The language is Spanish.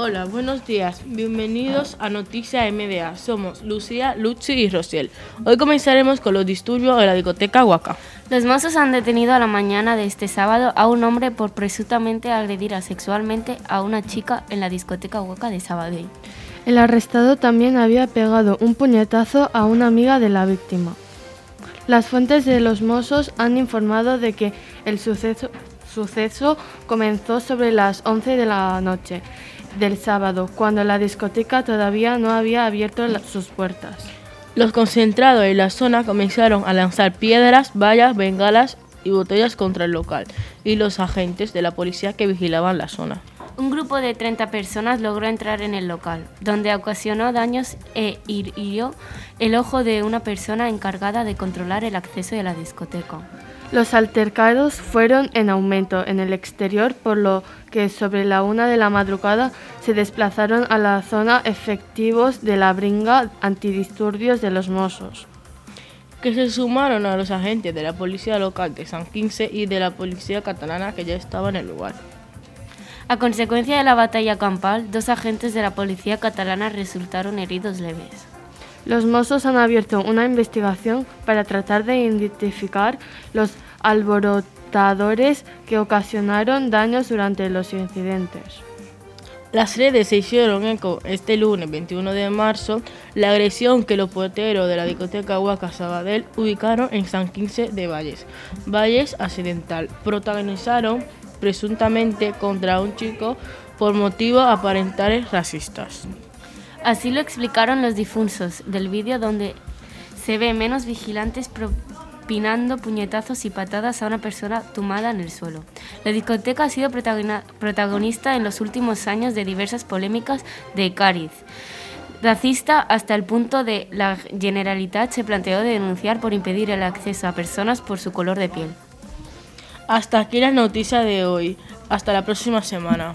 Hola, buenos días. Bienvenidos a Noticia MDA. Somos Lucía, Luchi y Rosiel. Hoy comenzaremos con los disturbios en la discoteca Huaca. Los mozos han detenido a la mañana de este sábado a un hombre por presuntamente agredir sexualmente a una chica en la discoteca Huaca de Sabadell. El arrestado también había pegado un puñetazo a una amiga de la víctima. Las fuentes de los mozos han informado de que el suceso, suceso comenzó sobre las 11 de la noche del sábado, cuando la discoteca todavía no había abierto la- sus puertas. Los concentrados en la zona comenzaron a lanzar piedras, vallas, bengalas y botellas contra el local y los agentes de la policía que vigilaban la zona. Un grupo de 30 personas logró entrar en el local, donde ocasionó daños e hirió el ojo de una persona encargada de controlar el acceso de la discoteca. Los altercados fueron en aumento en el exterior, por lo que sobre la una de la madrugada se desplazaron a la zona efectivos de la bringa antidisturbios de los Mossos. que se sumaron a los agentes de la policía local de San Quince y de la policía catalana que ya estaba en el lugar. A consecuencia de la batalla campal, dos agentes de la policía catalana resultaron heridos leves. Los Mossos han abierto una investigación para tratar de identificar los alborotadores que ocasionaron daños durante los incidentes. Las redes se hicieron eco este lunes 21 de marzo la agresión que los porteros de la discoteca Huaca Sabadell ubicaron en San Quince de Valles, Valles Occidental. Protagonizaron presuntamente contra un chico por motivos aparentales racistas. Así lo explicaron los difunsos del vídeo donde se ve menos vigilantes propinando puñetazos y patadas a una persona tumbada en el suelo. La discoteca ha sido protagonista en los últimos años de diversas polémicas de Cáriz. Racista hasta el punto de la Generalitat se planteó de denunciar por impedir el acceso a personas por su color de piel. Hasta aquí la noticia de hoy. Hasta la próxima semana.